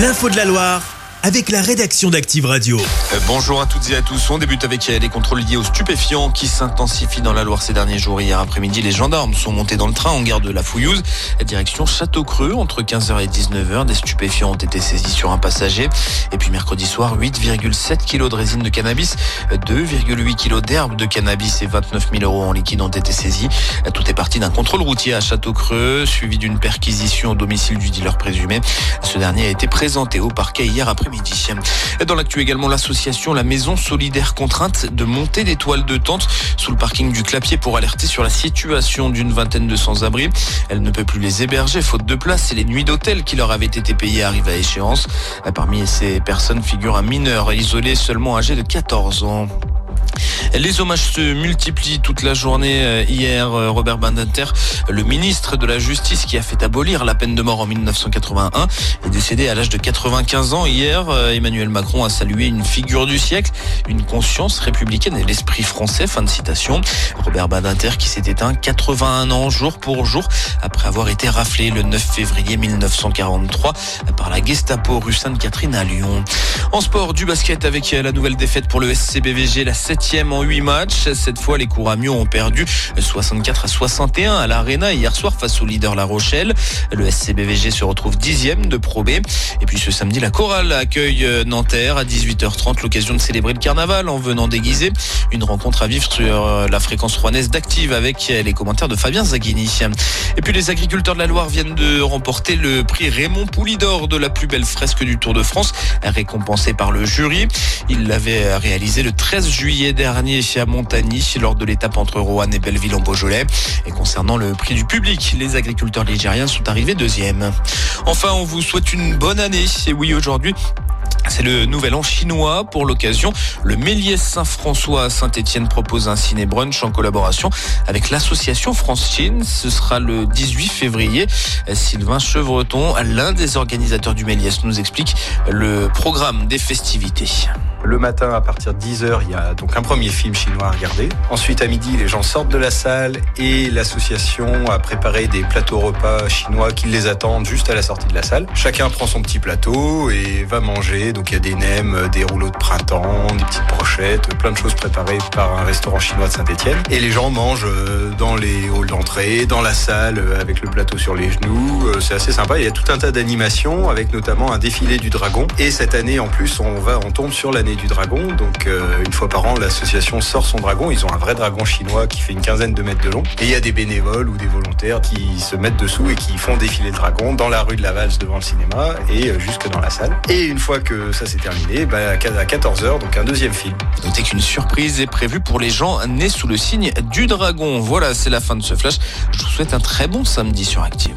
L'info de la Loire avec la rédaction d'Active Radio. Euh, bonjour à toutes et à tous. On débute avec euh, les contrôles liés aux stupéfiants qui s'intensifient dans la Loire ces derniers jours. Hier après-midi, les gendarmes sont montés dans le train en gare de la Fouillouse, direction Château-Creux. Entre 15h et 19h, des stupéfiants ont été saisis sur un passager. Et puis mercredi soir, 8,7 kg de résine de cannabis, 2,8 kg d'herbe de cannabis et 29 000 euros en liquide ont été saisis. Tout est parti d'un contrôle routier à Château-Creux, suivi d'une perquisition au domicile du dealer présumé. Ce dernier a été présenté au parquet hier après midi. Dans l'actu également, l'association La Maison Solidaire contrainte de monter des toiles de tente sous le parking du Clapier pour alerter sur la situation d'une vingtaine de sans-abri. Elle ne peut plus les héberger faute de place et les nuits d'hôtel qui leur avaient été payées arrivent à échéance. Parmi ces personnes figure un mineur isolé seulement âgé de 14 ans. Les hommages se multiplient toute la journée euh, hier. Euh, Robert Badinter, le ministre de la Justice qui a fait abolir la peine de mort en 1981, est décédé à l'âge de 95 ans. Hier, euh, Emmanuel Macron a salué une figure du siècle, une conscience républicaine et l'esprit français. Fin de citation. Robert Badinter qui s'est éteint 81 ans jour pour jour après avoir été raflé le 9 février 1943 par la Gestapo rue Sainte-Catherine à Lyon. En sport, du basket avec la nouvelle défaite pour le SCBVG, la septième en 8 matchs. Cette fois, les Couramiaux ont perdu 64 à 61 à l'Arena hier soir face au leader La Rochelle. Le SCBVG se retrouve dixième de Pro B. Et puis ce samedi, la chorale accueille euh, Nanterre à 18h30, l'occasion de célébrer le carnaval en venant déguiser. Une rencontre à vivre sur euh, la fréquence rouennaise d'Active avec les commentaires de Fabien Zaghini. Et puis les agriculteurs de la Loire viennent de remporter le prix Raymond Poulidor de la plus belle fresque du Tour de France, récompensé par le jury. Il l'avait réalisé le 13 juillet dernier à Montagny lors de l'étape entre Roanne et Belleville en Beaujolais. Et concernant le prix du public, les agriculteurs ligériens sont arrivés deuxième. Enfin, on vous souhaite une bonne année. Et oui, aujourd'hui, c'est le nouvel an chinois. Pour l'occasion, le Méliès Saint-François à Saint-Etienne propose un ciné-brunch en collaboration avec l'association France-Chine. Ce sera le 18 février. Sylvain Chevreton, l'un des organisateurs du Méliès, nous explique le programme des festivités. Le matin, à partir de 10h, il y a donc un premier film chinois à regarder. Ensuite, à midi, les gens sortent de la salle et l'association a préparé des plateaux repas chinois qui les attendent juste à la sortie de la salle. Chacun prend son petit plateau et va manger. Donc, il y a des nems, des rouleaux de printemps, des petites brochettes, plein de choses préparées par un restaurant chinois de Saint-Etienne. Et les gens mangent euh, dans les halls d'entrée, dans la salle, euh, avec le plateau sur les genoux. Euh, c'est assez sympa. Il y a tout un tas d'animations avec notamment un défilé du dragon. Et cette année, en plus, on va, on tombe sur l'année du dragon. Donc euh, une fois par an, l'association sort son dragon. Ils ont un vrai dragon chinois qui fait une quinzaine de mètres de long. Et il y a des bénévoles ou des volontaires qui se mettent dessous et qui font défiler le dragon dans la rue de la Valse devant le cinéma et euh, jusque dans la salle. Et une fois que ça s'est terminé, bah, à 14h, donc un deuxième film. Notez qu'une surprise est prévue pour les gens nés sous le signe du dragon. Voilà, c'est la fin de ce flash. Je vous souhaite un très bon samedi sur Active.